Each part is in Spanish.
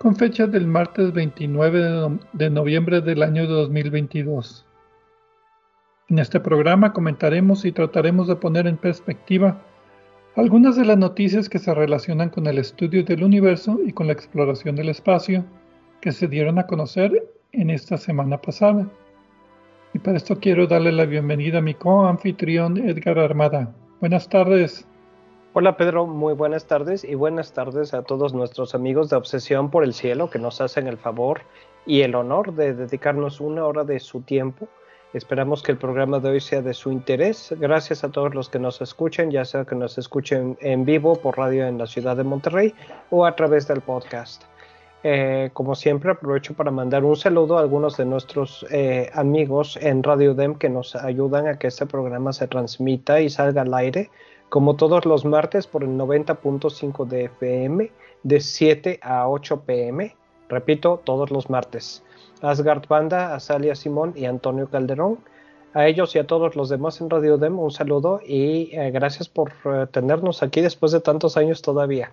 con fecha del martes 29 de noviembre del año 2022. En este programa comentaremos y trataremos de poner en perspectiva algunas de las noticias que se relacionan con el estudio del universo y con la exploración del espacio que se dieron a conocer en esta semana pasada. Y para esto quiero darle la bienvenida a mi co-anfitrión Edgar Armada. Buenas tardes. Hola Pedro, muy buenas tardes y buenas tardes a todos nuestros amigos de Obsesión por el Cielo que nos hacen el favor y el honor de dedicarnos una hora de su tiempo. Esperamos que el programa de hoy sea de su interés. Gracias a todos los que nos escuchen, ya sea que nos escuchen en vivo por radio en la ciudad de Monterrey o a través del podcast. Eh, como siempre, aprovecho para mandar un saludo a algunos de nuestros eh, amigos en Radio DEM que nos ayudan a que este programa se transmita y salga al aire como todos los martes por el 90.5 de FM de 7 a 8 pm. Repito, todos los martes. Asgard Banda, Azalia Simón y Antonio Calderón. A ellos y a todos los demás en Radio Dem un saludo y eh, gracias por eh, tenernos aquí después de tantos años todavía.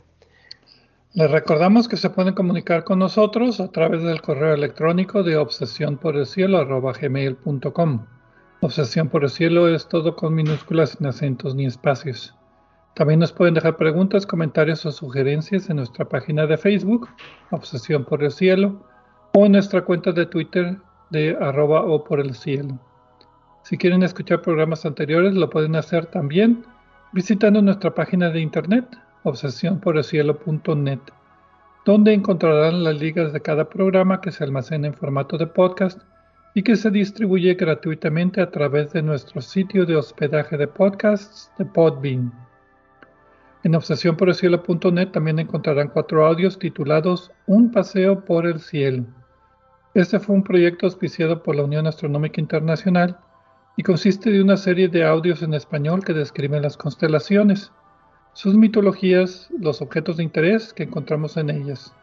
Les recordamos que se pueden comunicar con nosotros a través del correo electrónico de obsesión por el cielo Obsesión por el cielo es todo con minúsculas sin acentos ni espacios. También nos pueden dejar preguntas, comentarios o sugerencias en nuestra página de Facebook, Obsesión por el cielo, o en nuestra cuenta de Twitter de arroba o por el cielo. Si quieren escuchar programas anteriores, lo pueden hacer también visitando nuestra página de internet, obsesiónporelcielo.net, donde encontrarán las ligas de cada programa que se almacena en formato de podcast y que se distribuye gratuitamente a través de nuestro sitio de hospedaje de podcasts de Podbean. En obsesiónporelcielo.net también encontrarán cuatro audios titulados Un paseo por el cielo. Este fue un proyecto auspiciado por la Unión Astronómica Internacional y consiste de una serie de audios en español que describen las constelaciones, sus mitologías, los objetos de interés que encontramos en ellas.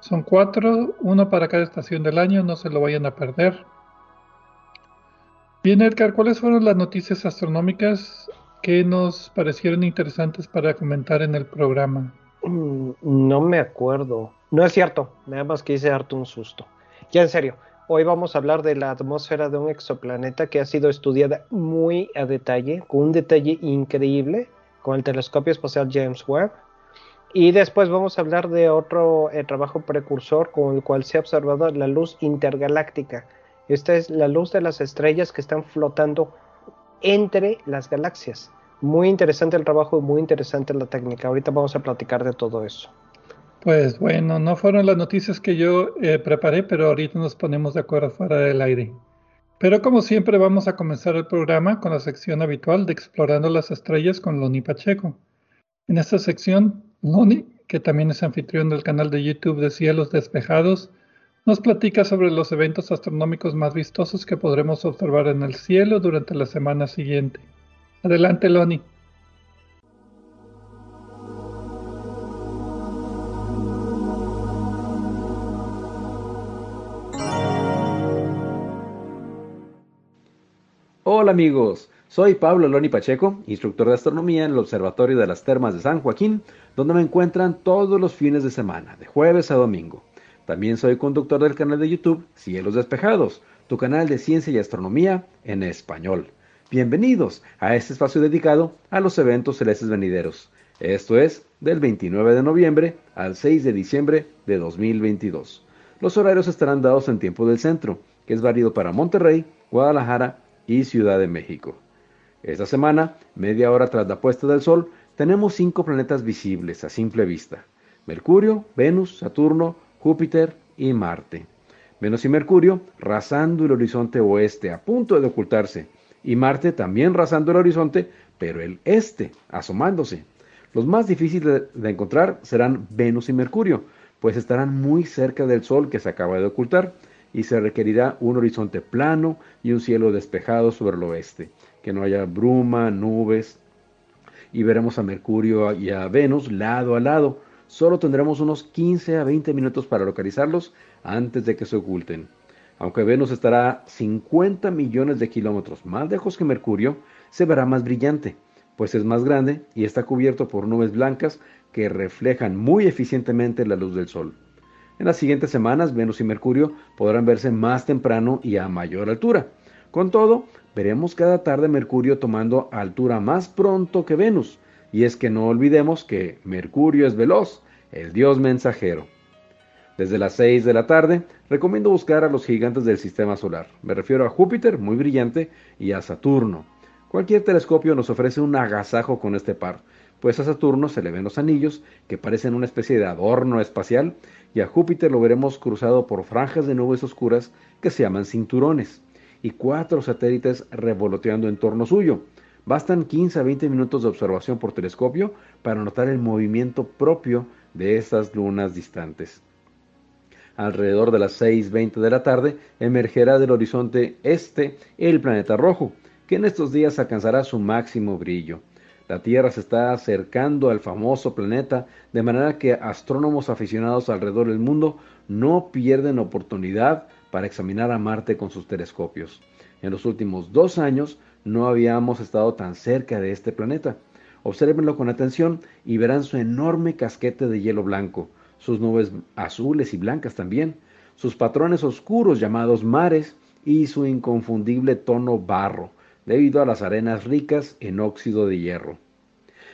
Son cuatro, uno para cada estación del año, no se lo vayan a perder. Bien, Edgar, ¿cuáles fueron las noticias astronómicas que nos parecieron interesantes para comentar en el programa? Mm, no me acuerdo. No es cierto, nada más quise darte un susto. Ya en serio, hoy vamos a hablar de la atmósfera de un exoplaneta que ha sido estudiada muy a detalle, con un detalle increíble, con el telescopio espacial James Webb y después vamos a hablar de otro eh, trabajo precursor con el cual se ha observado la luz intergaláctica. Esta es la luz de las estrellas que están flotando entre las galaxias. Muy interesante el trabajo y muy interesante la técnica. Ahorita vamos a platicar de todo eso. Pues bueno, no fueron las noticias que yo eh, preparé, pero ahorita nos ponemos de acuerdo fuera del aire. Pero como siempre vamos a comenzar el programa con la sección habitual de Explorando las Estrellas con Loni Pacheco. En esta sección Loni, que también es anfitrión del canal de YouTube de Cielos Despejados, nos platica sobre los eventos astronómicos más vistosos que podremos observar en el cielo durante la semana siguiente. Adelante, Loni. Hola amigos, soy Pablo Loni Pacheco, instructor de astronomía en el Observatorio de las Termas de San Joaquín, donde me encuentran todos los fines de semana, de jueves a domingo. También soy conductor del canal de YouTube Cielos Despejados, tu canal de ciencia y astronomía en español. Bienvenidos a este espacio dedicado a los eventos celestes venideros. Esto es del 29 de noviembre al 6 de diciembre de 2022. Los horarios estarán dados en tiempo del centro, que es válido para Monterrey, Guadalajara y Ciudad de México. Esta semana, media hora tras la puesta del sol, tenemos cinco planetas visibles a simple vista. Mercurio, Venus, Saturno, Júpiter y Marte. Venus y Mercurio rasando el horizonte oeste, a punto de ocultarse, y Marte también rasando el horizonte, pero el este, asomándose. Los más difíciles de encontrar serán Venus y Mercurio, pues estarán muy cerca del Sol que se acaba de ocultar, y se requerirá un horizonte plano y un cielo despejado sobre el oeste, que no haya bruma, nubes, y veremos a Mercurio y a Venus lado a lado. Solo tendremos unos 15 a 20 minutos para localizarlos antes de que se oculten. Aunque Venus estará 50 millones de kilómetros más lejos que Mercurio, se verá más brillante, pues es más grande y está cubierto por nubes blancas que reflejan muy eficientemente la luz del Sol. En las siguientes semanas, Venus y Mercurio podrán verse más temprano y a mayor altura. Con todo, veremos cada tarde Mercurio tomando altura más pronto que Venus, y es que no olvidemos que Mercurio es veloz, el dios mensajero. Desde las 6 de la tarde, recomiendo buscar a los gigantes del sistema solar. Me refiero a Júpiter, muy brillante, y a Saturno. Cualquier telescopio nos ofrece un agasajo con este par, pues a Saturno se le ven los anillos, que parecen una especie de adorno espacial, y a Júpiter lo veremos cruzado por franjas de nubes oscuras que se llaman cinturones y cuatro satélites revoloteando en torno suyo. Bastan 15 a 20 minutos de observación por telescopio para notar el movimiento propio de estas lunas distantes. Alrededor de las 6.20 de la tarde emergerá del horizonte este el planeta rojo, que en estos días alcanzará su máximo brillo. La Tierra se está acercando al famoso planeta, de manera que astrónomos aficionados alrededor del mundo no pierden oportunidad para examinar a Marte con sus telescopios. En los últimos dos años no habíamos estado tan cerca de este planeta. Obsérvenlo con atención y verán su enorme casquete de hielo blanco, sus nubes azules y blancas también, sus patrones oscuros llamados mares y su inconfundible tono barro, debido a las arenas ricas en óxido de hierro.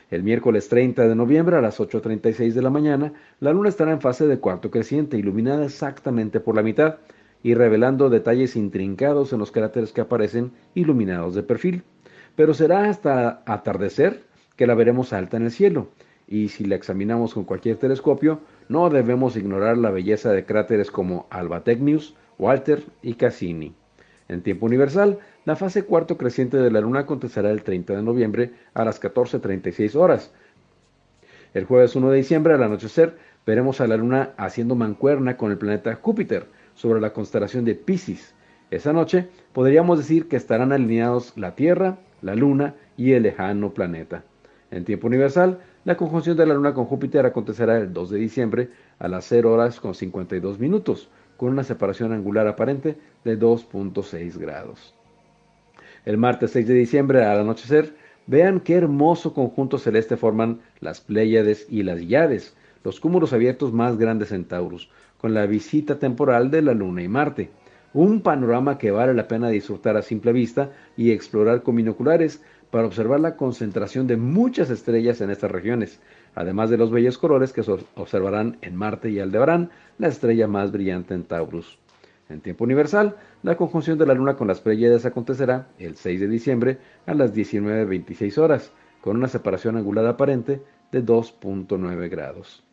El miércoles 30 de noviembre a las 8.36 de la mañana, la luna estará en fase de cuarto creciente, iluminada exactamente por la mitad, y revelando detalles intrincados en los cráteres que aparecen iluminados de perfil. Pero será hasta atardecer que la veremos alta en el cielo, y si la examinamos con cualquier telescopio, no debemos ignorar la belleza de cráteres como Alba Tecnius, Walter y Cassini. En tiempo universal, la fase cuarto creciente de la Luna acontecerá el 30 de noviembre a las 14.36 horas. El jueves 1 de diciembre al anochecer veremos a la Luna haciendo mancuerna con el planeta Júpiter, sobre la constelación de Pisces. Esa noche podríamos decir que estarán alineados la Tierra, la Luna y el lejano planeta. En tiempo universal, la conjunción de la Luna con Júpiter acontecerá el 2 de diciembre a las 0 horas con 52 minutos, con una separación angular aparente de 2.6 grados. El martes 6 de diciembre al anochecer, vean qué hermoso conjunto celeste forman las Pléyades y las Yades, los cúmulos abiertos más grandes en Taurus, con la visita temporal de la Luna y Marte. Un panorama que vale la pena disfrutar a simple vista y explorar con binoculares para observar la concentración de muchas estrellas en estas regiones, además de los bellos colores que se observarán en Marte y Aldebarán, la estrella más brillante en Taurus. En tiempo universal, la conjunción de la Luna con las Pleiades acontecerá el 6 de diciembre a las 19.26 horas, con una separación angular aparente de 2.9 grados.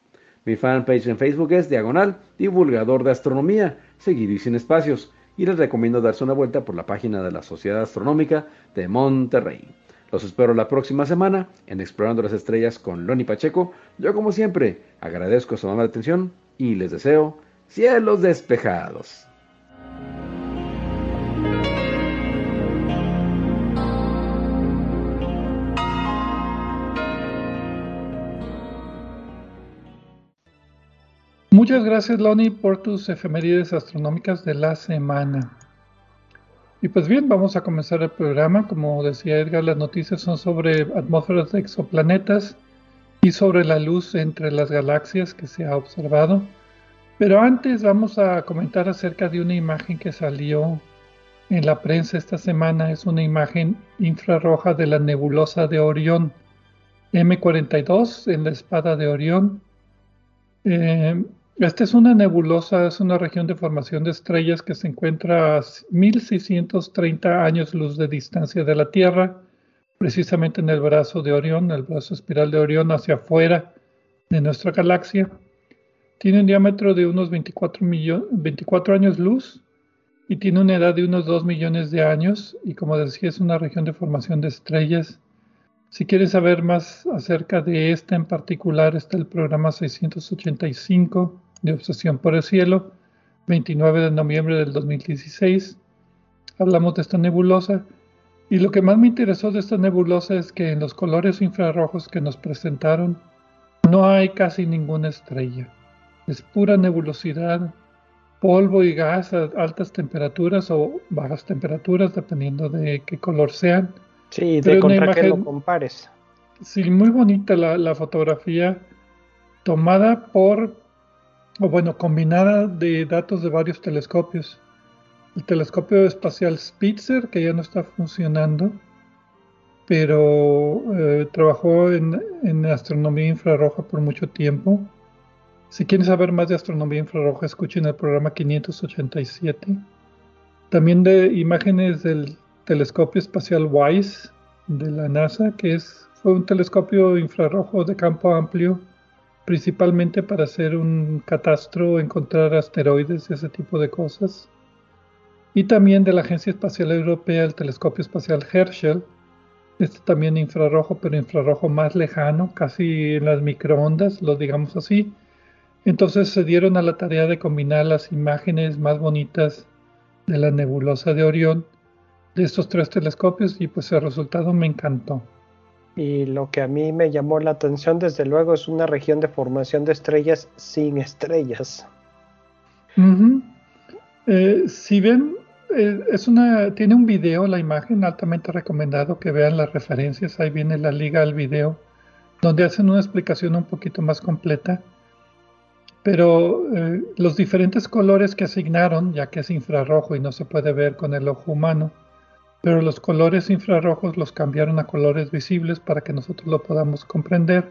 Mi fanpage en Facebook es Diagonal Divulgador de Astronomía, seguido y sin espacios, y les recomiendo darse una vuelta por la página de la Sociedad Astronómica de Monterrey. Los espero la próxima semana en Explorando las Estrellas con Loni Pacheco. Yo como siempre agradezco su amable atención y les deseo cielos despejados. Muchas gracias, Loni, por tus efemérides astronómicas de la semana. Y pues bien, vamos a comenzar el programa. Como decía Edgar, las noticias son sobre atmósferas de exoplanetas y sobre la luz entre las galaxias que se ha observado. Pero antes vamos a comentar acerca de una imagen que salió en la prensa esta semana. Es una imagen infrarroja de la nebulosa de Orión. M42 en la espada de Orión. Eh, esta es una nebulosa, es una región de formación de estrellas que se encuentra a 1630 años luz de distancia de la Tierra, precisamente en el brazo de Orión, el brazo espiral de Orión hacia afuera de nuestra galaxia. Tiene un diámetro de unos 24, 24 años luz y tiene una edad de unos 2 millones de años y como decía es una región de formación de estrellas. Si quieres saber más acerca de esta en particular, está el programa 685 de Obsesión por el Cielo, 29 de noviembre del 2016. Hablamos de esta nebulosa y lo que más me interesó de esta nebulosa es que en los colores infrarrojos que nos presentaron no hay casi ninguna estrella. Es pura nebulosidad, polvo y gas a altas temperaturas o bajas temperaturas, dependiendo de qué color sean. Sí, de contra qué lo compares. Sí, muy bonita la, la, fotografía, tomada por, o bueno, combinada de datos de varios telescopios. El telescopio espacial Spitzer, que ya no está funcionando, pero eh, trabajó en, en, astronomía infrarroja por mucho tiempo. Si quieren saber más de astronomía infrarroja, escuchen el programa 587. También de imágenes del telescopio espacial WISE de la NASA, que es, fue un telescopio infrarrojo de campo amplio, principalmente para hacer un catastro, encontrar asteroides y ese tipo de cosas. Y también de la Agencia Espacial Europea, el telescopio espacial Herschel, este también infrarrojo, pero infrarrojo más lejano, casi en las microondas, lo digamos así. Entonces se dieron a la tarea de combinar las imágenes más bonitas de la nebulosa de Orión de estos tres telescopios y pues el resultado me encantó. Y lo que a mí me llamó la atención desde luego es una región de formación de estrellas sin estrellas. Eh, si ven eh, es una, tiene un video, la imagen, altamente recomendado que vean las referencias. Ahí viene la liga al video, donde hacen una explicación un poquito más completa. Pero eh, los diferentes colores que asignaron, ya que es infrarrojo y no se puede ver con el ojo humano, pero los colores infrarrojos los cambiaron a colores visibles para que nosotros lo podamos comprender.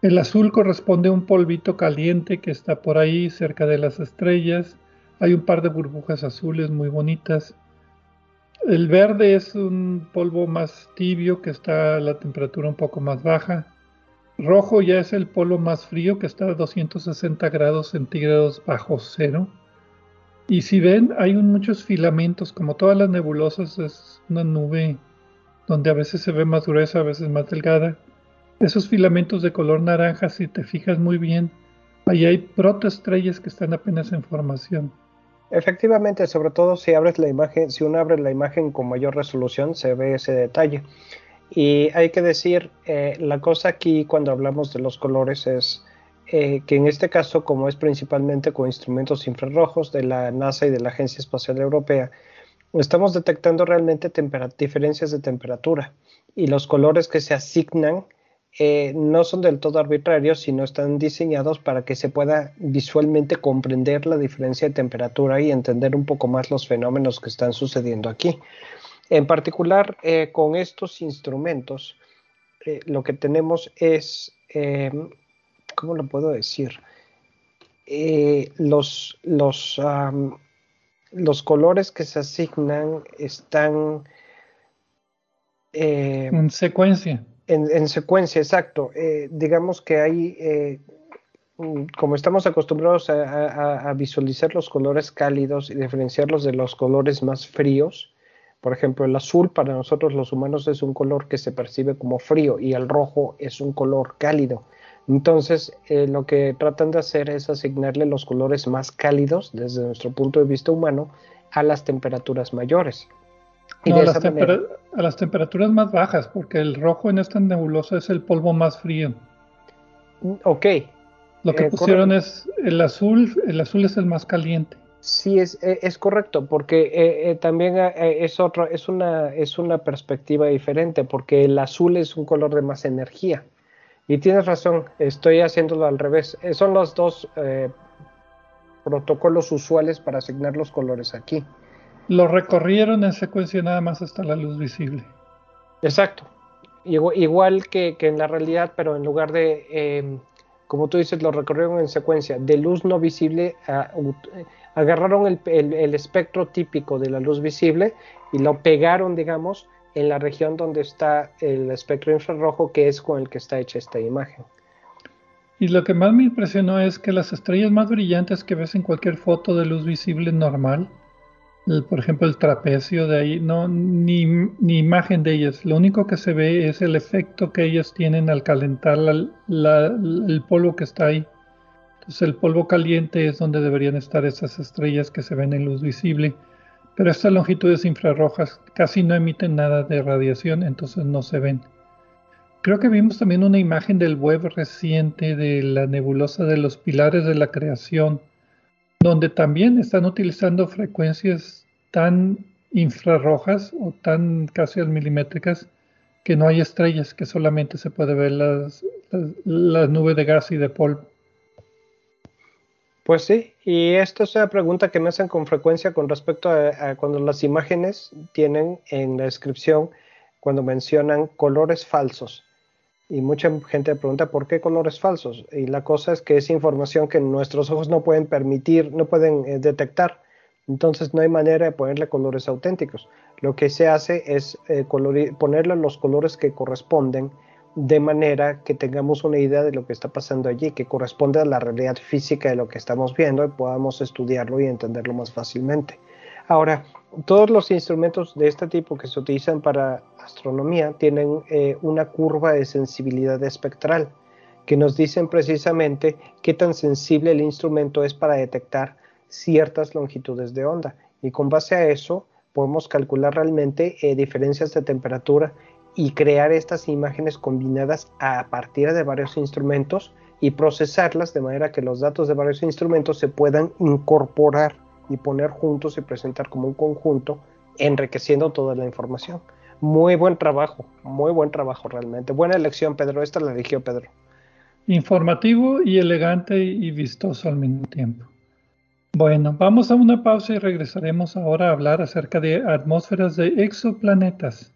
El azul corresponde a un polvito caliente que está por ahí cerca de las estrellas hay un par de burbujas azules muy bonitas. El verde es un polvo más tibio que está a la temperatura un poco más baja. Rojo ya es el polo más frío que está a 260 grados centígrados bajo cero. Y si ven, hay muchos filamentos, como todas las nebulosas, es una nube donde a veces se ve más gruesa, a veces más delgada. Esos filamentos de color naranja, si te fijas muy bien, ahí hay protoestrellas que están apenas en formación. Efectivamente, sobre todo si abres la imagen, si uno abre la imagen con mayor resolución, se ve ese detalle. Y hay que decir, eh, la cosa aquí cuando hablamos de los colores es eh, que en este caso, como es principalmente con instrumentos infrarrojos de la NASA y de la Agencia Espacial Europea, estamos detectando realmente diferencias de temperatura y los colores que se asignan eh, no son del todo arbitrarios, sino están diseñados para que se pueda visualmente comprender la diferencia de temperatura y entender un poco más los fenómenos que están sucediendo aquí. En particular, eh, con estos instrumentos, eh, lo que tenemos es, ¿cómo lo puedo decir? los, los, los colores que se asignan están... en secuencia en, secuencia, exacto. Eh, digamos que hay, eh, mm, como estamos acostumbrados a, visualizar los colores cálidos y diferenciarlos de los colores más fríos, por ejemplo, el azul para nosotros los humanos es un color que se percibe como frío y el rojo es un color cálido. Entonces, eh, lo que tratan de hacer es asignarle los colores más cálidos desde nuestro punto de vista humano a las temperaturas mayores. No, a las temperaturas más bajas, porque el rojo en esta nebulosa es el polvo más frío. Mm, ok. Lo que eh, pusieron es el azul, el azul es el más caliente. Sí, es, e, es correcto, porque eh, eh, también es otra, es una, es una perspectiva diferente, porque el azul es un color de más energía. Y tienes razón, estoy haciéndolo al revés. son los dos protocolos usuales para asignar los colores aquí. Lo recorrieron en secuencia nada más hasta la luz visible. Exacto. igual, que, en la realidad, pero en lugar de, em, como tú dices, lo recorrieron en secuencia, de luz no visible, agarraron el, espectro típico de la luz visible y lo pegaron, digamos, en la región donde está el espectro infrarrojo, que es con el que está hecha esta imagen. Y lo que más me impresionó es que las estrellas más brillantes que ves en cualquier foto de luz visible normal, por ejemplo el trapecio de ahí, no, ni, imagen de ellas, lo único que se ve es el efecto que ellas tienen al calentar el polvo que está ahí. Entonces el polvo caliente es donde deberían estar esas estrellas que se ven en luz visible, pero estas longitudes infrarrojas casi no emiten nada de radiación, entonces no se ven. Creo que vimos también una imagen del web reciente de la nebulosa de los pilares de la creación, donde también están utilizando frecuencias tan infrarrojas o tan casi milimétricas que no hay estrellas, que solamente se puede ver las, las, nubes de gas y de polvo. Pues sí, y esta es una pregunta que me hacen con frecuencia con respecto a, cuando las imágenes tienen en la descripción, cuando mencionan colores falsos y mucha gente pregunta por qué colores falsos. Y la cosa es que es información que nuestros ojos no pueden permitir, no pueden eh, detectar. Entonces no hay manera de ponerle colores auténticos. Lo que se hace es eh, ponerle los colores que corresponden de manera que tengamos una idea de lo que está pasando allí, que corresponde a la realidad física de lo que estamos viendo y podamos estudiarlo y entenderlo más fácilmente. Ahora, todos los instrumentos de este tipo que se utilizan para astronomía tienen eh, una curva de sensibilidad espectral que nos dicen precisamente qué tan sensible el instrumento es para detectar ciertas longitudes de onda. Y con base a eso podemos calcular realmente eh, diferencias de temperatura y crear estas imágenes combinadas a partir de varios instrumentos y procesarlas de manera que los datos de varios instrumentos se puedan incorporar y poner juntos y presentar como un conjunto, enriqueciendo toda la información. Muy buen trabajo, muy buen trabajo realmente. Buena elección, Pedro. Esta la eligió Pedro. Informativo y elegante y vistoso al mismo tiempo. Bueno, vamos a una pausa y regresaremos ahora a hablar acerca de atmósferas de exoplanetas.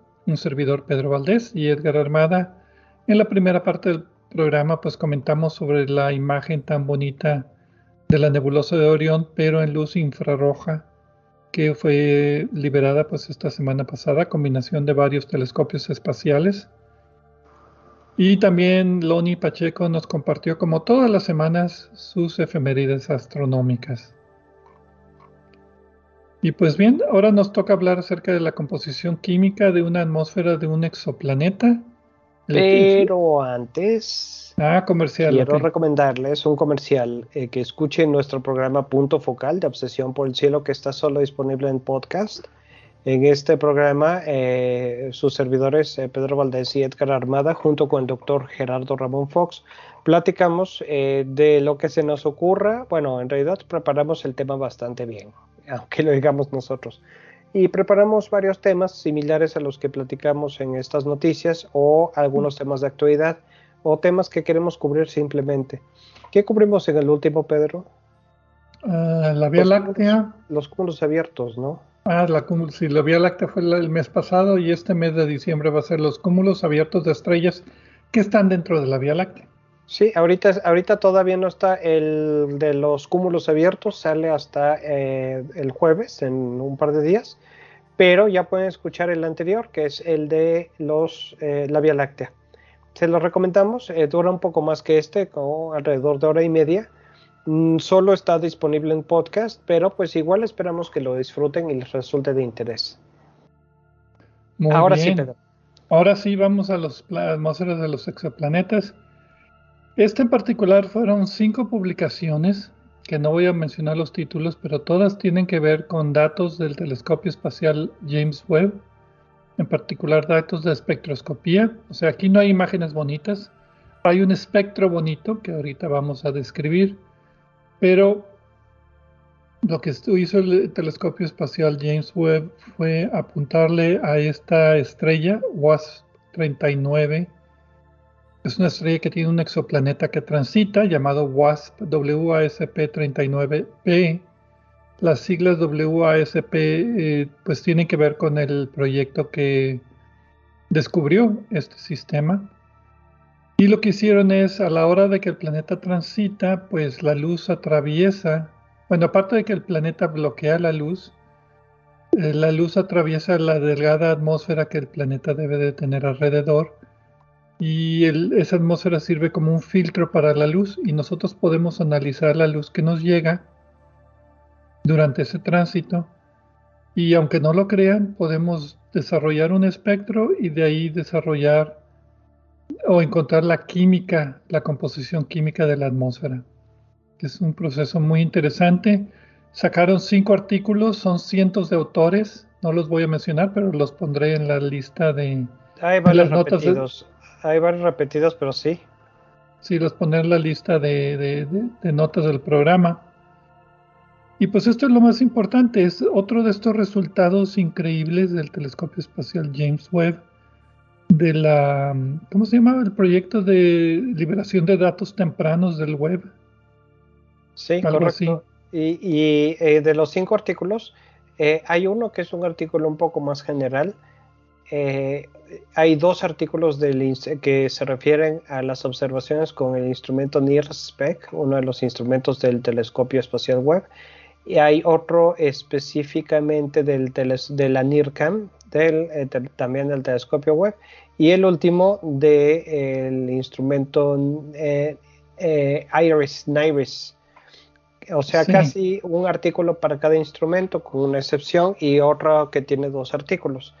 un servidor Pedro Valdés y Edgar Armada. En la primera parte del programa pues comentamos sobre la imagen tan bonita de la nebulosa de Orión, pero en luz infrarroja que fue liberada pues esta semana pasada, combinación de varios telescopios espaciales. Y también Loni Pacheco nos compartió como todas las semanas sus efemérides astronómicas. Y pues bien, ahora nos toca hablar acerca de la composición química de una atmósfera de un exoplaneta, Pero antes, ah, comercial, quiero recomendarles un comercial eh, que escuchen nuestro programa Punto Focal de Obsesión por el Cielo, que está solo disponible en podcast. En este programa, eh, sus servidores eh, Pedro Valdés y Edgar Armada, junto con el doctor Gerardo Ramón Fox, platicamos de lo que se nos ocurra. Bueno, en realidad preparamos el tema bastante bien, aunque lo digamos nosotros y preparamos varios temas similares a los que platicamos en estas noticias o algunos temas de actualidad o temas que queremos cubrir simplemente. ¿Qué cubrimos en el último, Pedro? Ah, la Vía Láctea. los cúmulos abiertos, ¿no? Ah, la, sí, la Vía Láctea fue el mes pasado y este mes de diciembre va a ser los cúmulos abiertos de estrellas que están dentro de la Vía Láctea. Sí, ahorita, ahorita todavía no está el de los cúmulos abiertos, sale hasta eh, el jueves, en un par de días, pero ya pueden escuchar el anterior, que es el de los, eh, la Vía Láctea. Se lo recomendamos, eh, dura un poco más que este, como alrededor de hora y media. Mm, solo está disponible en podcast, pero pues igual esperamos que lo disfruten y les resulte de interés. Ahora sí, Pedro. Ahora sí, vamos a los atmósferas de los exoplanetas. Este en particular fueron cinco publicaciones, que no voy a mencionar los títulos, pero todas tienen que ver con datos del telescopio espacial James Webb, en particular datos de espectroscopía. O sea, aquí no hay imágenes bonitas, hay un espectro bonito que ahorita vamos a describir, pero lo que hizo el telescopio espacial James Webb fue apuntarle a esta estrella WASP 39 es una estrella que tiene un exoplaneta que transita llamado WASP WASP-39P. Las siglas WASP eh, pues tienen que ver con el proyecto que descubrió este sistema. Y lo que hicieron es a la hora de que el planeta transita, pues la luz atraviesa, bueno, aparte de que el planeta bloquea la luz, eh, la luz atraviesa la delgada atmósfera que el planeta debe de tener alrededor y esa atmósfera sirve como un filtro para la luz y nosotros podemos analizar la luz que nos llega durante ese tránsito y aunque no lo crean podemos desarrollar un espectro y de ahí desarrollar o encontrar la química, la composición química de la atmósfera. Es un proceso muy interesante. Sacaron cinco artículos, son cientos de autores, no los voy a mencionar, pero los pondré en la lista de, las notas. De, hay varios repetidos, pero sí. Sí, los poner la lista de, notas del programa. Y pues esto es lo más importante, es otro de estos resultados increíbles del telescopio espacial James Webb, de la, ¿cómo se llamaba? El proyecto de liberación de datos tempranos del web. Sí, correcto. Y, eh, de los cinco artículos, eh, hay uno que es un artículo un poco más general, eh, hay dos artículos del, que se refieren a las observaciones con el instrumento NIRSPEC, uno de los instrumentos del telescopio espacial Webb, y hay otro específicamente del de la NIRCAM, del, eh, también del telescopio Webb, y el último del instrumento eh, IRIS, NIRIS. O sea, casi un artículo para cada instrumento, con una excepción, y otro que tiene dos artículos.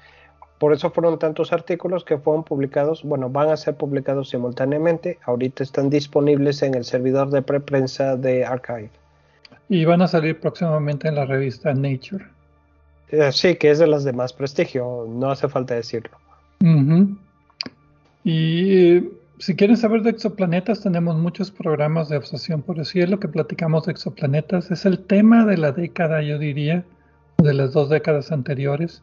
Por eso fueron tantos artículos que fueron publicados, bueno, van a ser publicados simultáneamente. Ahorita están disponibles en el servidor de preprensa de Archive. Y van a salir próximamente en la revista Nature. Eh, sí, que es de las de más prestigio, no hace falta decirlo. Y eh, si quieren saber de exoplanetas, tenemos muchos programas de obsesión por el cielo que platicamos de exoplanetas. Es el tema de la década, yo diría, de las dos décadas anteriores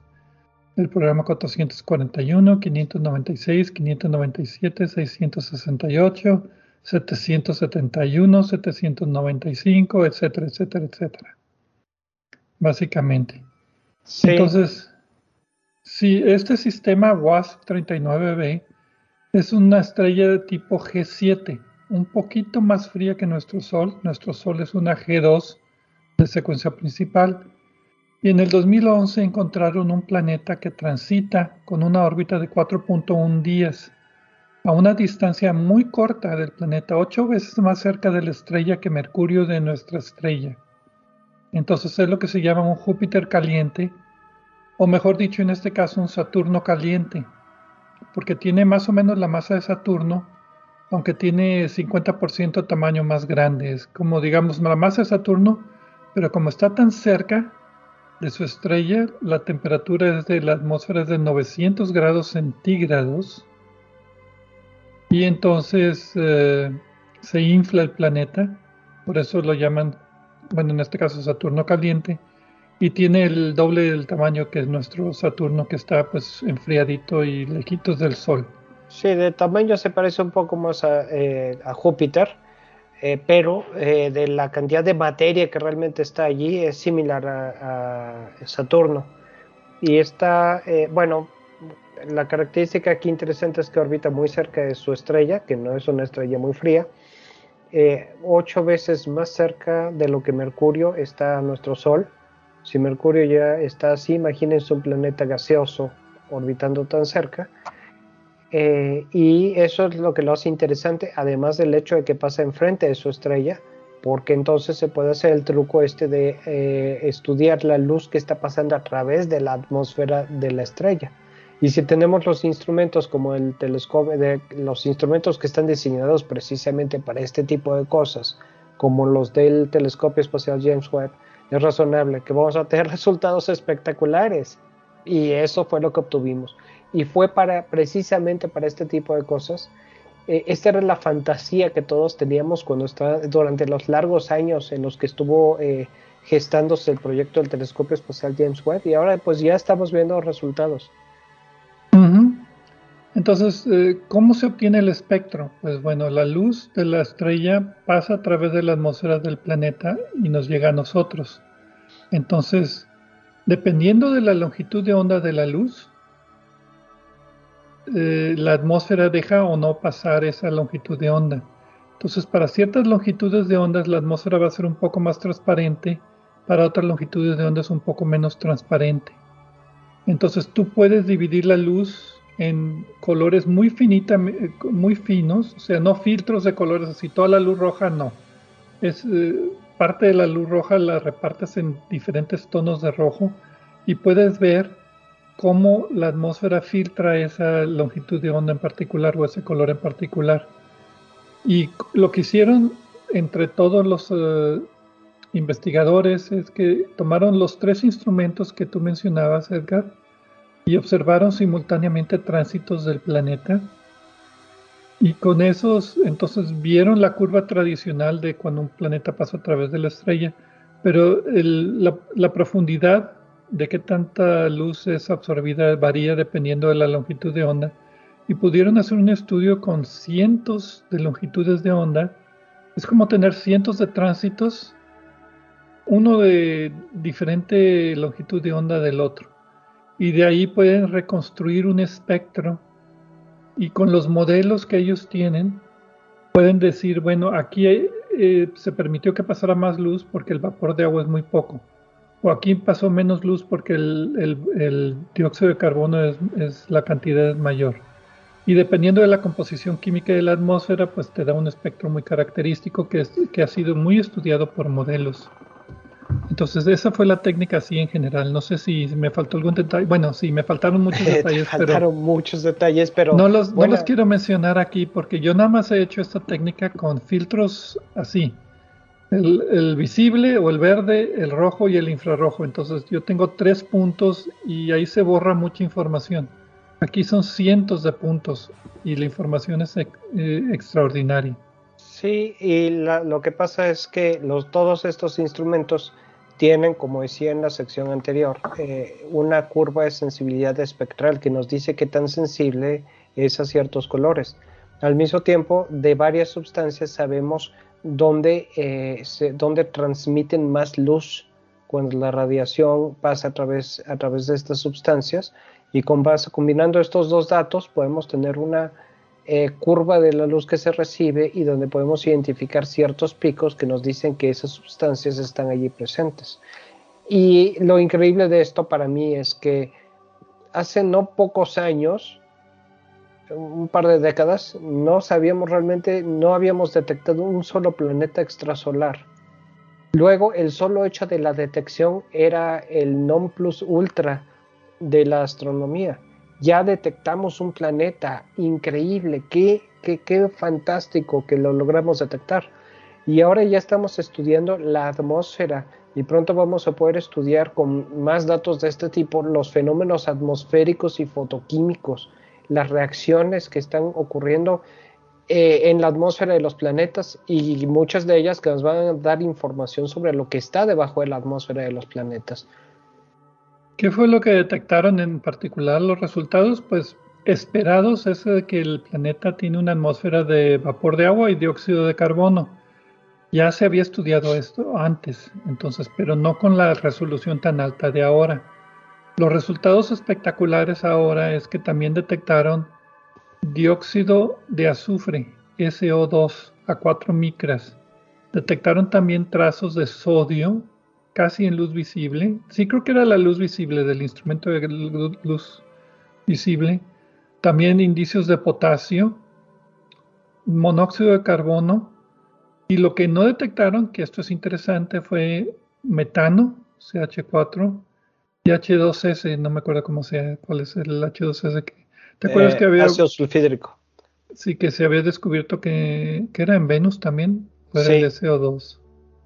el programa 441, 596, 597, 668, 771, 795, etcétera, etcétera, etcétera. Básicamente. Entonces, si este sistema WASP-39b es una estrella de tipo G7, un poquito más fría que nuestro Sol. Nuestro Sol es una G2 de secuencia principal y en el 2011 encontraron un planeta que transita con una órbita de 4.1 días a una distancia muy corta del planeta, ocho veces más cerca de la estrella que Mercurio de nuestra estrella. Entonces es lo que se llama un Júpiter caliente, o mejor dicho en este caso un Saturno caliente, porque tiene más o menos la masa de Saturno, aunque tiene 50% tamaño más grande. Es como, digamos, la masa de Saturno, pero como está tan cerca de su estrella, la temperatura es de la atmósfera es de 900 grados centígrados. Y entonces eh, se infla el planeta, por eso lo llaman, bueno, en este caso Saturno caliente, y tiene el doble del tamaño que es nuestro Saturno que está pues enfriadito y lejitos del Sol. Sí, de tamaño se parece un poco más a, eh, Júpiter, eh, pero eh, de la cantidad de materia que realmente está allí es similar a, Saturno. Y está, bueno, la característica aquí interesante es que orbita muy cerca de su estrella, que no es una estrella muy fría. ocho veces más cerca de lo que Mercurio está nuestro Sol si Mercurio ya está así, imagínense un planeta gaseoso orbitando tan cerca. Eh, y eso es lo que lo hace interesante, además del hecho de que pasa enfrente de su estrella, porque entonces se puede hacer el truco este de eh, estudiar la luz que está pasando a través de la atmósfera de la estrella. Y si tenemos los instrumentos como el telescopio, los instrumentos que están diseñados precisamente para este tipo de cosas, como los del telescopio espacial James Webb, es razonable que vamos a tener resultados espectaculares. Y eso fue lo que obtuvimos. Y fue para precisamente para este tipo de cosas. Eh, esta era la fantasía que todos teníamos cuando estaba, durante los largos años en los que estuvo eh, gestándose el proyecto del telescopio espacial James Webb. Y ahora pues ya estamos viendo resultados. Entonces, eh, ¿cómo se obtiene el espectro? Pues bueno, la luz de la estrella pasa a través de la atmósfera del planeta y nos llega a nosotros. Entonces, dependiendo de la longitud de onda de la luz, eh, la atmósfera deja o no pasar esa longitud de onda. Entonces, para ciertas longitudes de ondas, la atmósfera va a ser un poco más transparente, para otras longitudes de ondas un poco menos transparente. Entonces, tú puedes dividir la luz en colores muy finita, muy finos, o sea, no filtros de colores así, toda la luz roja no. Es eh, parte de la luz roja la repartes en diferentes tonos de rojo y puedes ver cómo la atmósfera filtra esa longitud de onda en particular o ese color en particular. Y lo que hicieron entre todos los eh, investigadores es que tomaron los tres instrumentos que tú mencionabas, Edgar, y observaron simultáneamente tránsitos del planeta. Y con esos, entonces vieron la curva tradicional de cuando un planeta pasa a través de la estrella, pero la, profundidad de qué tanta luz es absorbida varía dependiendo de la longitud de onda. Y pudieron hacer un estudio con cientos de longitudes de onda. Es como tener cientos de tránsitos, uno de diferente longitud de onda del otro y de ahí pueden reconstruir un espectro y con los modelos que ellos tienen pueden decir, bueno, aquí eh, se permitió que pasara más luz porque el vapor de agua es muy poco, o aquí pasó menos luz porque el, dióxido de carbono es, la cantidad mayor. Y dependiendo de la composición química de la atmósfera, pues te da un espectro muy característico que, que ha sido muy estudiado por modelos. Entonces, esa fue la técnica así en general. No sé si me faltó algún detalle. Bueno, sí, me faltaron muchos detalles. faltaron muchos detalles, pero. No los, no los quiero mencionar aquí porque yo nada más he hecho esta técnica con filtros así: el, visible o el verde, el rojo y el infrarrojo. Entonces, yo tengo tres puntos y ahí se borra mucha información. Aquí son cientos de puntos y la información es eh, extraordinaria. Sí, y lo que pasa es que todos estos instrumentos tienen, como decía en la sección anterior, eh, una curva de sensibilidad espectral que nos dice qué tan sensible es a ciertos colores. Al mismo tiempo, de varias sustancias sabemos dónde, eh, dónde transmiten más luz cuando la radiación pasa a través, a través de estas sustancias y con base, combinando estos dos datos podemos tener una eh, curva de la luz que se recibe y donde podemos identificar ciertos picos que nos dicen que esas sustancias están allí presentes. Y lo increíble de esto para mí es que hace no pocos años, un par de décadas, no sabíamos realmente, no habíamos detectado un solo planeta extrasolar. Luego, el solo hecho de la detección era el non plus ultra de la astronomía ya detectamos un planeta increíble, qué, qué, qué fantástico que lo logramos detectar. Y ahora ya estamos estudiando la atmósfera y pronto vamos a poder estudiar con más datos de este tipo los fenómenos atmosféricos y fotoquímicos, las reacciones que están ocurriendo eh, en la atmósfera de los planetas y muchas de ellas que nos van a dar información sobre lo que está debajo de la atmósfera de los planetas. ¿Qué fue lo que detectaron en particular los resultados? Pues esperados es que el planeta tiene una atmósfera de vapor de agua y dióxido de carbono. Ya se había estudiado esto antes, entonces, pero no con la resolución tan alta de ahora. Los resultados espectaculares ahora es que también detectaron dióxido de azufre, SO2, a 4 micras. Detectaron también trazos de sodio, casi en luz visible. Sí, creo que era la luz visible del instrumento de luz visible. También indicios de potasio, monóxido de carbono, y lo que no detectaron, que esto es interesante, fue metano, CH4, y H2S, no me acuerdo cómo sea, cuál es el H2S. ¿Te acuerdas que había... Ácido sulfídrico. Sí, que se había descubierto que, era en Venus también, fue el CO2.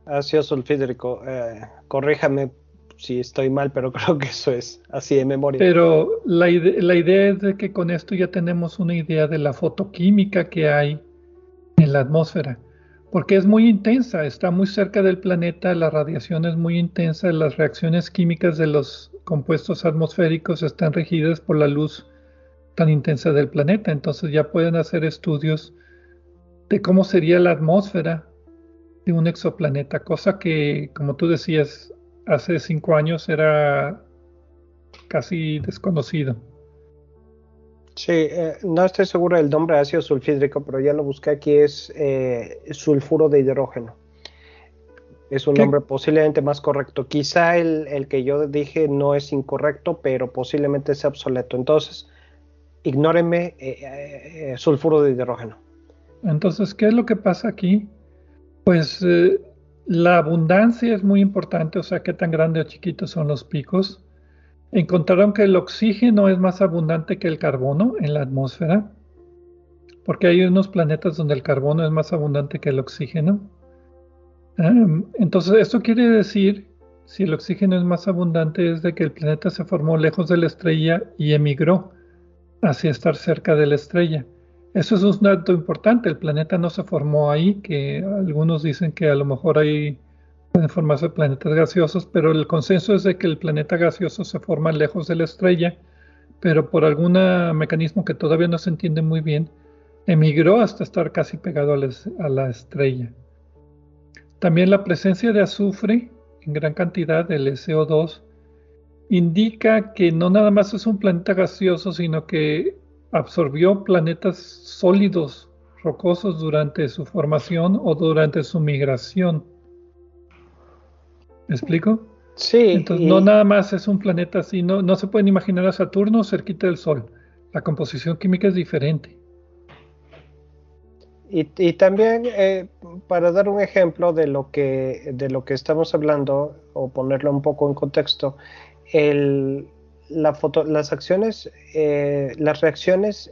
Ácido sulfídrico, eh, corríjame si estoy mal, pero creo que eso es así de memoria. Pero la, la idea es de que con esto ya tenemos una idea de la fotoquímica que hay en la atmósfera porque es muy intensa, está muy cerca del planeta, la radiación es muy intensa, las reacciones químicas de los compuestos atmosféricos están regidas por la luz tan intensa del planeta, entonces ya pueden hacer estudios de cómo sería la atmósfera de un exoplaneta, cosa que, como tú decías, hace cinco años era casi desconocido. Sí, eh, no estoy seguro del nombre de ácido sulfídrico, pero ya lo busqué aquí, es eh, sulfuro de hidrógeno. Es un nombre posiblemente más correcto. Quizá el, que yo dije no es incorrecto, pero posiblemente sea obsoleto. Entonces, ignórenme eh, sulfuro de hidrógeno. Entonces, ¿qué es lo que pasa aquí? Pues la abundancia es muy importante, o sea, qué tan grande o chiquitos son los picos encontraron que el oxígeno es más abundante que el carbono en la atmósfera, porque hay unos planetas donde el carbono es más abundante que el oxígeno. entonces, esto quiere decir, si el oxígeno es más abundante, es de que el planeta se formó lejos de la estrella y emigró hacia estar cerca de la estrella. Eso es un dato importante, el planeta no se formó ahí, que algunos dicen que a lo mejor hay pueden formarse planetas gaseosos, pero el consenso es de que el planeta gaseoso se forma lejos de la estrella, pero por algún mecanismo que todavía no se entiende muy bien, emigró hasta estar casi pegado a la, estrella. También la presencia de azufre en gran cantidad, del CO2, indica que no nada más es un planeta gaseoso, sino que absorbió planetas sólidos, rocosos durante su formación o durante su migración. ¿Me explico? Sí. Entonces, no nada más es un planeta así, no, no se pueden imaginar a Saturno cerquita del Sol. La composición química es diferente. Y, también, eh, para dar un ejemplo de lo, que, de lo que estamos hablando, o ponerlo un poco en contexto, el, la foto, las acciones, eh, las reacciones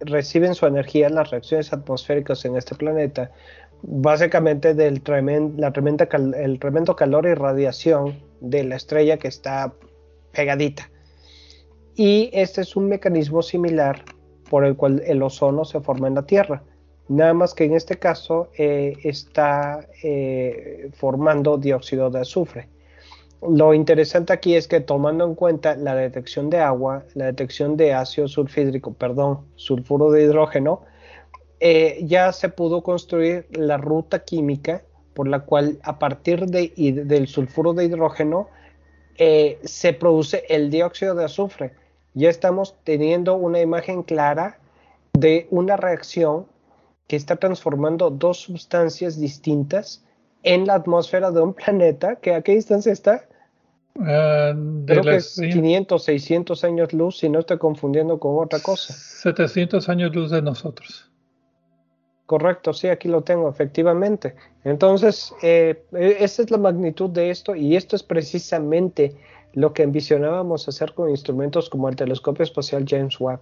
reciben su energía, las reacciones atmosféricas en este planeta, básicamente del la tremenda el tremendo calor y radiación de la estrella que está pegadita. Y este es un mecanismo similar por el cual el ozono se forma en la Tierra. Nada más que en este caso eh, está eh, formando dióxido de azufre. Lo interesante aquí es que tomando en cuenta la detección de agua, la detección de ácido sulfídrico, perdón, sulfuro de hidrógeno, eh, ya se pudo construir la ruta química por la cual a partir de, del sulfuro de hidrógeno eh, se produce el dióxido de azufre. Ya estamos teniendo una imagen clara de una reacción que está transformando dos sustancias distintas en la atmósfera de un planeta que a qué distancia está? Uh, Creo que es 500, 600 años luz, si no estoy confundiendo con otra cosa. 700 años luz de nosotros. Correcto, sí, aquí lo tengo, efectivamente. Entonces, eh, e, esa es la magnitud de esto y esto es precisamente lo que ambicionábamos hacer con instrumentos como el telescopio espacial James Webb.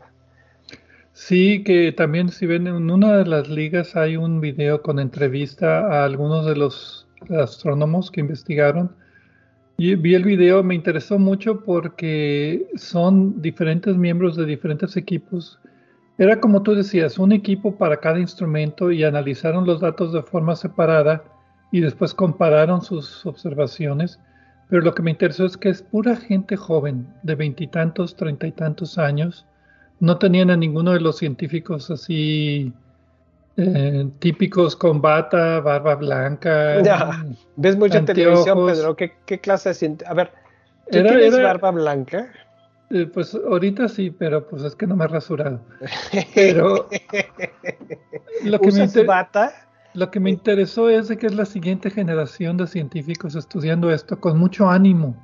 Sí, que también si ven en una de las ligas hay un video con entrevista a algunos de los astrónomos que investigaron. Y vi el video, me interesó mucho porque son diferentes miembros de diferentes equipos. Era como tú decías, un equipo para cada instrumento y analizaron los datos de forma separada y después compararon sus observaciones. Pero lo que me interesó es que es pura gente joven, de veintitantos, treinta y tantos años, no tenían a ninguno de los científicos así eh, típicos con bata, barba blanca. Ya, ves mucha televisión, Pedro. ¿Qué, clase de A ver, ¿tú tienes barba blanca? Eh, pues ahorita sí, pero pues es que no me he rasurado. Pero lo que me bata? Lo que me interesó es de que es la siguiente generación de científicos estudiando esto con mucho ánimo.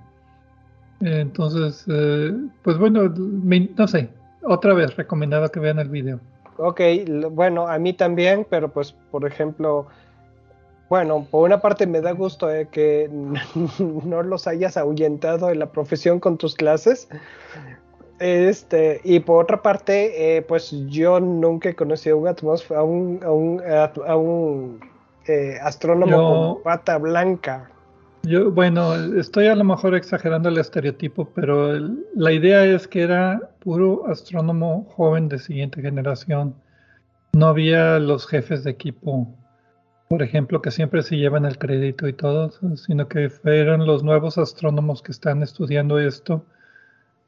Entonces, eh, pues bueno, no sé, otra vez recomendado que vean el video. Ok, bueno, a mí también, pero pues por ejemplo, bueno, por una parte me da gusto eh, que no los hayas ahuyentado en la profesión con tus clases. Este, y por otra parte, eh, pues yo nunca he conocido un a un, a un, a un eh, astrónomo con pata blanca. Yo, bueno, estoy a lo mejor exagerando el estereotipo, pero la idea es que era puro astrónomo joven de siguiente generación. No había los jefes de equipo, por ejemplo, que siempre se llevan el crédito y todo, sino que fueron los nuevos astrónomos que están estudiando esto.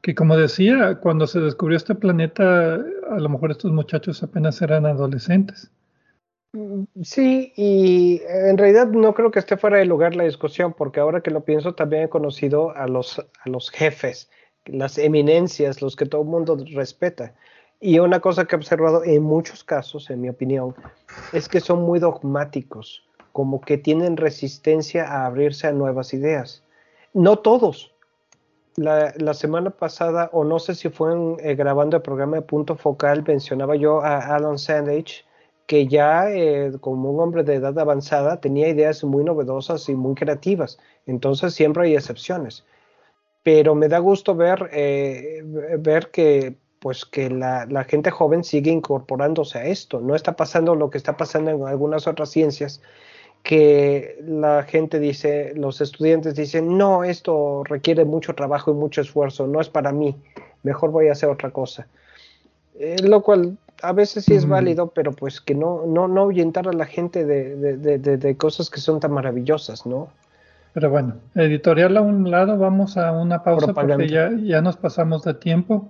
Que como decía, cuando se descubrió este planeta, a lo mejor estos muchachos apenas eran adolescentes. Sí, y en realidad no creo que esté fuera de lugar la discusión, porque ahora que lo pienso también he conocido a los, a los jefes, las eminencias, los que todo el mundo respeta. Y una cosa que he observado en muchos casos, en mi opinión, es que son muy dogmáticos, como que tienen resistencia a abrirse a nuevas ideas. No todos. La, la semana pasada, o no sé si fue eh, grabando el programa de Punto Focal, mencionaba yo a Alan Sandage, que ya eh, como un hombre de edad avanzada tenía ideas muy novedosas y muy creativas. Entonces siempre hay excepciones. Pero me da gusto ver, eh, ver que, pues, que la, la, gente joven sigue incorporándose a esto. No está pasando lo que está pasando en algunas otras ciencias, que la gente dice, los estudiantes dicen, no, esto requiere mucho trabajo y mucho esfuerzo, no es para mí, mejor voy a hacer otra cosa. Eh, lo cual a veces sí es válido, pero pues que no, no, no ahuyentar a la gente de, de, de, cosas que son tan maravillosas, ¿no? Pero bueno, editorial a un lado, vamos a una pausa porque ya, ya nos pasamos de tiempo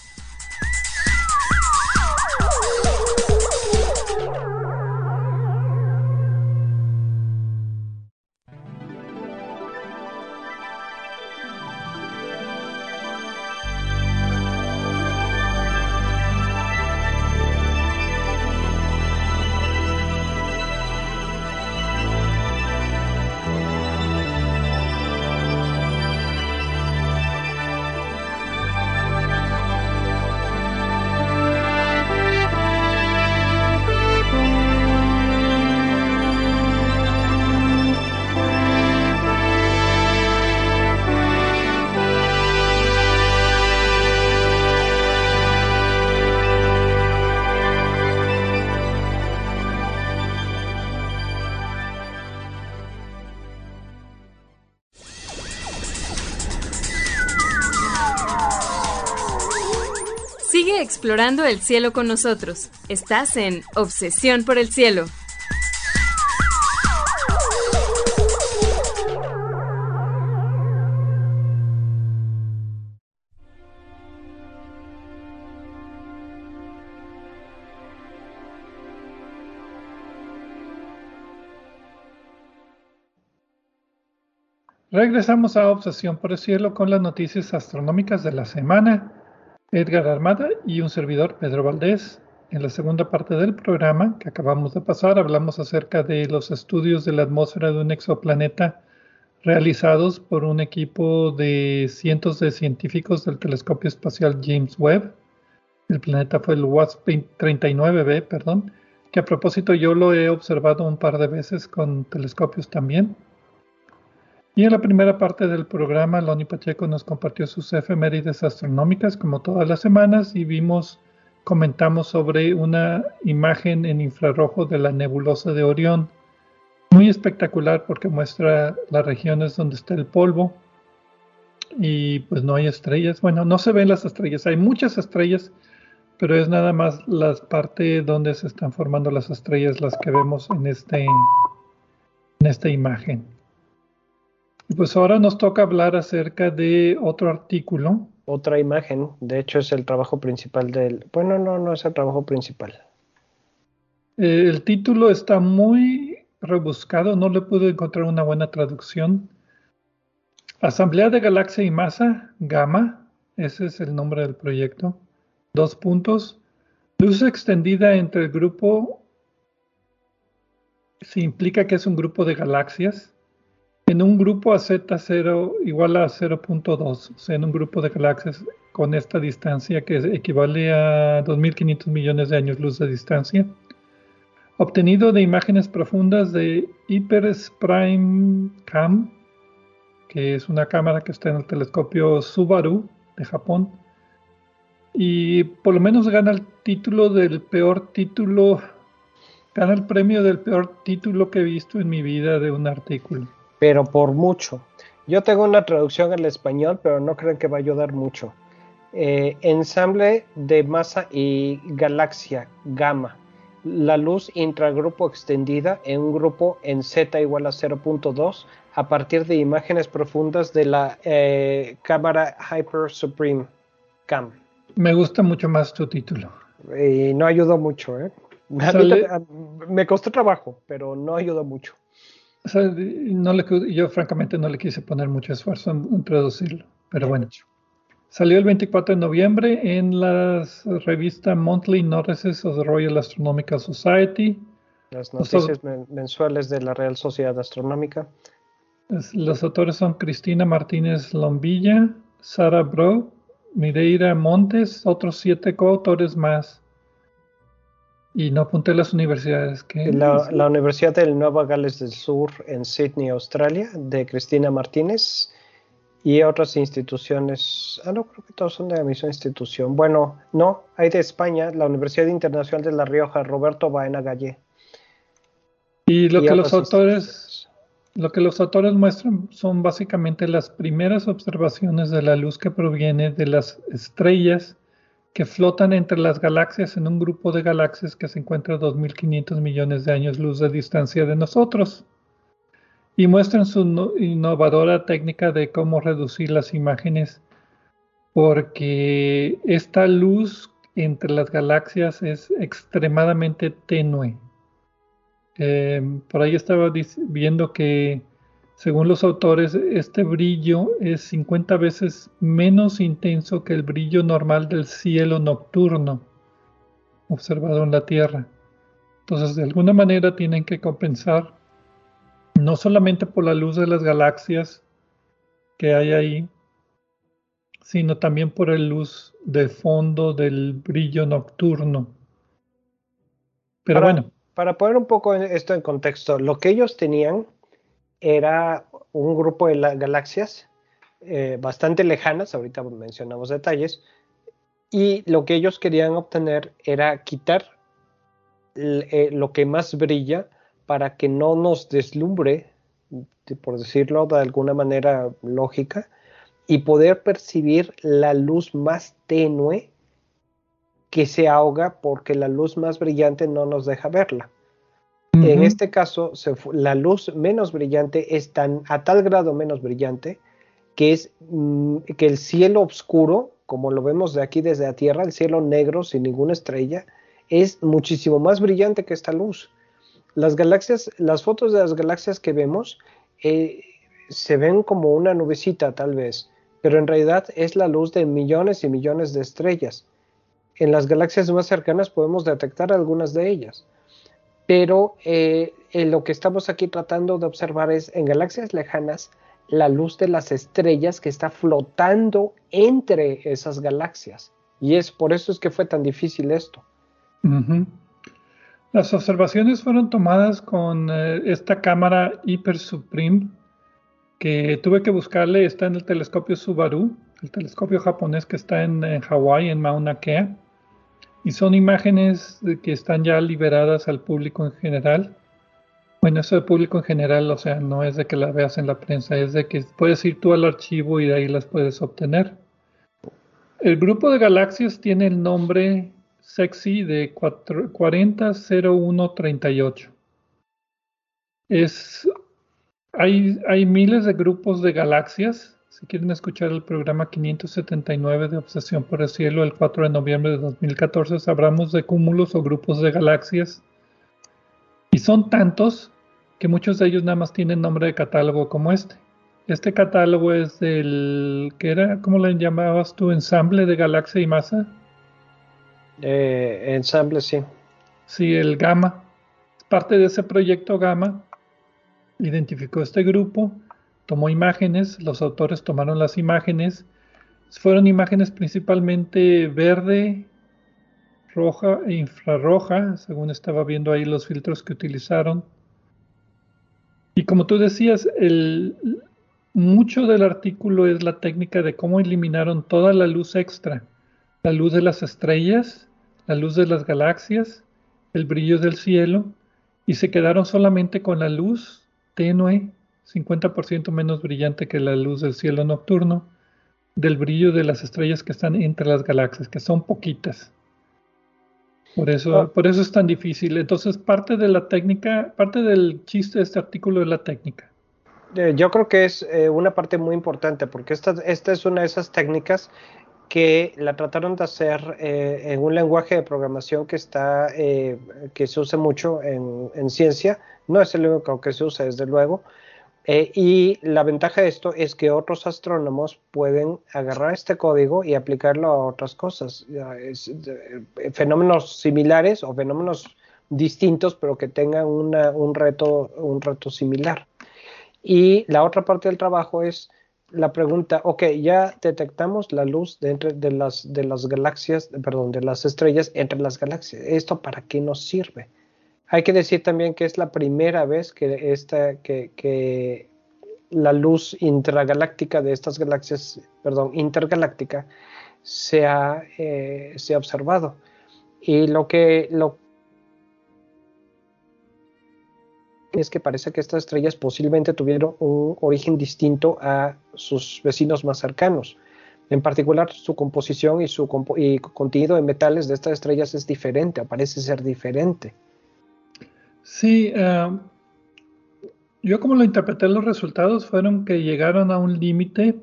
Explorando el cielo con nosotros. Estás en Obsesión por el Cielo. Regresamos a Obsesión por el Cielo con las noticias astronómicas de la semana Edgar Armada y un servidor, Pedro Valdés. En la segunda parte del programa que acabamos de pasar hablamos acerca de los estudios de la atmósfera de un exoplaneta realizados por un equipo de cientos de científicos del telescopio espacial James Webb. El planeta fue el WASP-39b, perdón, que a propósito yo lo he observado un par de veces con telescopios también. Y en la primera parte del programa, Loni Pacheco nos compartió sus efemérides astronómicas como todas las semanas y vimos, comentamos sobre una imagen en infrarrojo de la nebulosa de Orión muy espectacular porque muestra las regiones donde está el polvo y pues no hay estrellas. Bueno, no se ven las estrellas, hay muchas estrellas, pero es nada más la parte donde se están formando las estrellas las que vemos en, este, en esta imagen. Y pues ahora nos toca hablar acerca de otro artículo. Otra imagen, de hecho es el trabajo principal del... Bueno, no, no es el trabajo principal. Eh, el título está muy rebuscado, no le pude encontrar una buena traducción. Asamblea de Galaxia y Masa, Gamma, ese es el nombre del proyecto. Dos puntos. Luz extendida entre el grupo, se implica que es un grupo de galaxias. En un grupo a Z0 igual a 0.2, o sea, en un grupo de galaxias con esta distancia que equivale a 2.500 millones de años luz de distancia obtenido de imágenes profundas de Hypers Prime Cam, que es una cámara que está en el telescopio Subaru de Japón. Y por lo menos gana el título del peor título, gana el premio del peor título que he visto en mi vida de un artículo. Pero por mucho. Yo tengo una traducción al español, pero no creo que va a ayudar mucho. Eh, ensamble de masa y galaxia, gamma la luz intragrupo extendida en un grupo en Z igual a 0.2 a partir de imágenes profundas de la eh, cámara Hyper Supreme Cam. Me gusta mucho más tu título. Y no ayudó mucho, ¿eh? me costó trabajo, pero no ayudó mucho. No le, yo francamente no le quise poner mucho esfuerzo en, traducirlo, pero bueno. Salió el 24 de noviembre en la revista Monthly Notices of the Royal Astronomical Society. Las noticias mensuales de la Real Sociedad Astronómica. Los autores son Cristina Martínez Lombilla, Sara Bro, Mireira Montes, otros siete coautores más. Y no apunté las universidades. que la, la, Universidad del Nueva Gales del Sur en Sydney, Australia, de Cristina Martínez y otras instituciones, ah, no, creo que todos son de la misma institución. Bueno, no, hay de España, la Universidad Internacional de La Rioja, Roberto Baena Gallé. Y lo que los autores, lo que los autores muestran son básicamente las primeras observaciones de la luz que proviene de las estrellas que flotan entre las galaxias en un grupo de galaxias que se encuentra a 2.500 millones de años luz de distancia de nosotros y muestran su innovadora técnica de cómo reducir las imágenes porque esta luz entre las galaxias es extremadamente tenue. Em, por ahí estaba viendo que según los autores este brillo es 50 veces menos intenso que el brillo normal del cielo nocturno observado en la Tierra. Entonces de alguna manera tienen que compensar no solamente por la luz de las galaxias que hay ahí, sino también por el luz de fondo del brillo nocturno. Pero bueno. Para poner un poco esto en contexto, lo que ellos tenían era un grupo de galaxias eh, bastante lejanas, ahorita mencionamos detalles, y lo que ellos querían obtener era quitar eh, lo que más brilla para que no nos deslumbre, por decirlo de alguna manera lógica, y poder percibir la luz más tenue que se ahoga porque la luz más brillante no nos deja verla. En este caso, la luz menos brillante es tan a tal grado menos brillante que es mm, que el cielo oscuro, como lo vemos de aquí desde la Tierra, el cielo negro sin ninguna estrella, es muchísimo más brillante que esta luz. Las galaxias, las fotos de las galaxias que vemos eh, se ven como una nubecita tal vez, pero en realidad es la luz de millones y millones de estrellas. en las galaxias más cercanas podemos detectar algunas de ellas. Pero eh, lo que estamos aquí tratando de observar es en galaxias lejanas la luz de las estrellas que está flotando entre esas galaxias. Y es por eso es que fue tan difícil esto. Las observaciones fueron tomadas con eh, esta cámara Hyper Supreme que tuve que buscarle, está en el telescopio Subaru, el telescopio japonés que está en, Hawái, en Mauna Kea, y son imágenes que están ya liberadas al público en general. Bueno, eso de público en general, o sea, no es de que las veas en la prensa, es de que puedes ir tú al archivo y de ahí las puedes obtener. El grupo de galaxias tiene el nombre sexy de 400138. Es hay, miles de grupos de galaxias. Si quieren escuchar el programa 579 de Obsesión por el Cielo, el 4 de noviembre de 2014, sabremos de cúmulos o grupos de galaxias. Y son tantos que muchos de ellos nada más tienen nombre de catálogo como este. Este catálogo es del, ¿qué era? ¿Cómo le llamabas tú? ¿Ensamble de galaxia y masa? Eh, ensamble, sí. Sí, el Gamma. Parte de ese proyecto Gamma identificó este grupo, tomó imágenes, los autores tomaron las imágenes, fueron imágenes principalmente verde, roja e infrarroja, según estaba viendo ahí los filtros que utilizaron. Y como tú decías, el, mucho del artículo es la técnica de cómo eliminaron toda la luz extra, la luz de las estrellas, la luz de las galaxias, el brillo del cielo, y se quedaron solamente con la luz tenue, 50% menos brillante que la luz del cielo nocturno, del brillo de las estrellas que están entre las galaxias, que son poquitas. Por eso, ah. por eso es tan difícil. Entonces, parte de la técnica, parte del chiste de este artículo es la técnica. Eh, yo creo que es eh, una parte muy importante, porque esta, esta es una de esas técnicas que la trataron de hacer eh, en un lenguaje de programación que está que se usa mucho en, en, ciencia no es el único que se usa, desde luego. Eh, y la ventaja de esto es que otros astrónomos pueden agarrar este código y aplicarlo a otras cosas, eh, fenómenos similares o fenómenos distintos, pero que tengan un, reto, un reto similar. Y la otra parte del trabajo es la pregunta, ok, ya detectamos la luz de, las, de las galaxias, perdón, de las estrellas entre las galaxias. ¿Esto para qué nos sirve? Hay que decir también que es la primera vez que, esta, que, la luz intragaláctica de estas galaxias, perdón, intergaláctica, se ha, eh, se ha observado. Y lo que lo es que parece que estas estrellas posiblemente tuvieron un origen distinto a sus vecinos más cercanos. En particular, su composición y su contenido de metales de estas estrellas es diferente, parece ser diferente. Sí, eh, yo como lo interpreté los resultados fueron que llegaron a un límite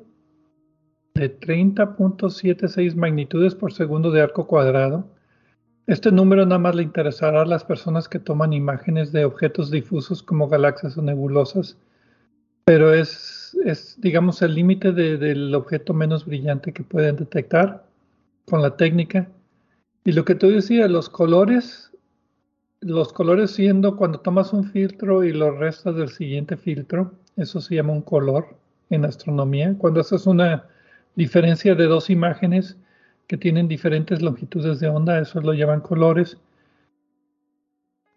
de 30.76 magnitudes por segundo de arco cuadrado. Este número nada más le interesará a las personas que toman imágenes de objetos difusos como galaxias o nebulosas, pero es, es digamos, el límite del objeto menos brillante que pueden detectar con la técnica. Y lo que tú decías, los colores los colores siendo cuando tomas un filtro y lo restas del siguiente filtro, eso se llama un color en astronomía. Cuando haces una diferencia de dos imágenes que tienen diferentes longitudes de onda, eso lo llaman colores.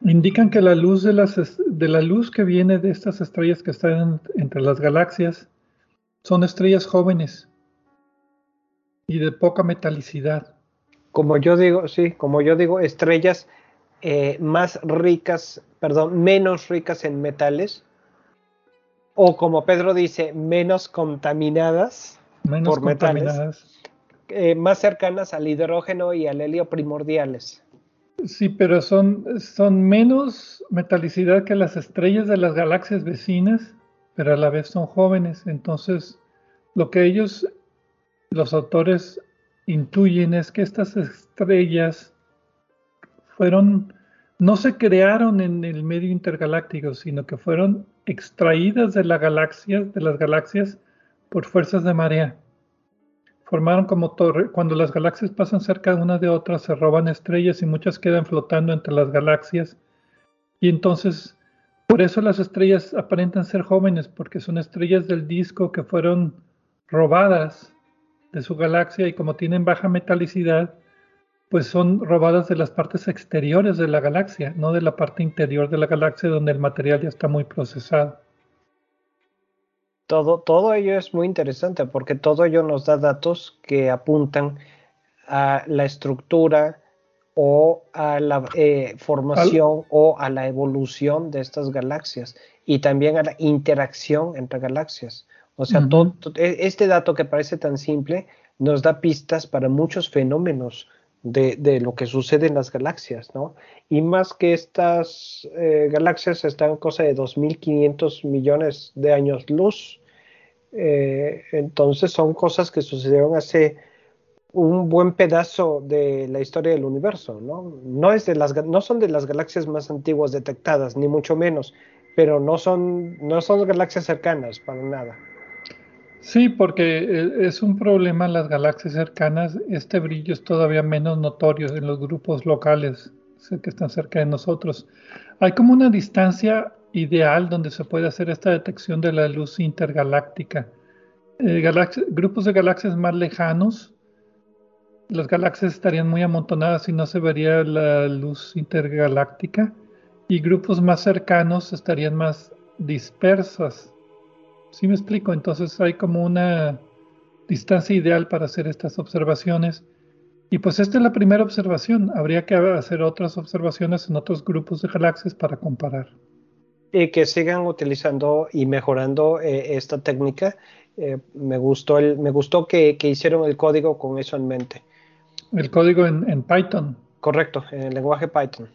Indican que la luz de, las, de la luz que viene de estas estrellas que están entre las galaxias son estrellas jóvenes y de poca metalicidad. Como yo digo, sí, como yo digo, estrellas eh, más ricas, perdón, menos ricas en metales, o como Pedro dice, menos contaminadas por metales, eh, más cercanas al hidrógeno y al helio primordiales. Sí, pero son, son menos metalicidad que las estrellas de las galaxias vecinas, pero a la vez son jóvenes. Entonces, lo que ellos, los autores, intuyen es que estas estrellas fueron, no se crearon en el medio intergaláctico, sino que fueron extraídas de la galaxia, de las galaxias por fuerzas de marea. formaron como torre. Cuando las galaxias pasan cerca de una de otras, se roban estrellas y muchas quedan flotando entre las galaxias. Y entonces, por eso las estrellas aparentan ser jóvenes, porque son estrellas del disco que fueron robadas de su galaxia y como tienen baja metalicidad, pues son robadas de las partes exteriores de la galaxia, no de la parte interior de la galaxia donde el material ya está muy procesado. Todo, todo ello es muy interesante porque todo ello nos da datos que apuntan a la estructura o a la eh, formación o a la evolución de estas galaxias y también a la interacción entre galaxias. O sea, e, este dato que parece tan simple nos da pistas para muchos fenómenos de, lo que sucede en las galaxias, ¿no? Y más que estas eh, galaxias están cosa de 2.500 millones de años luz, eh, entonces son cosas que sucedieron hace un buen pedazo de la historia del universo, ¿no? No, es de las, no son de las galaxias más antiguas detectadas, ni mucho menos, pero no son, no son galaxias cercanas para nada. Sí, porque eh, es un problema en las galaxias cercanas. Este brillo es todavía menos notorio en los grupos locales que están cerca de nosotros. Hay como una distancia ideal donde se puede hacer esta detección de la luz intergaláctica. Eh, grupos de galaxias más lejanos, las galaxias estarían muy amontonadas y no se vería la luz intergaláctica. Y grupos más cercanos estarían más dispersas ¿Sí me explico? Entonces hay como una distancia ideal para hacer estas observaciones. Y pues esta es la primera observación. Habría que hacer otras observaciones en otros grupos de galaxias para comparar. Y que sigan utilizando y mejorando eh, esta técnica. Eh, me gustó, el, me gustó que, hicieron el código con eso en mente. El código en, en Python. Correcto, en el lenguaje Python.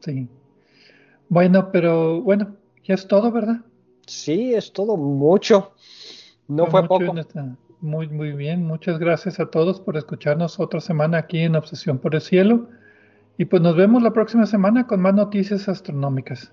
Sí. Bueno, pero bueno, ya es todo, ¿verdad? Sí, es todo mucho. No fue, poco. Muy, muy bien. Muchas gracias a todos por escucharnos otra semana aquí en Obsesión por el Cielo. Y pues nos vemos la próxima semana con más noticias astronómicas.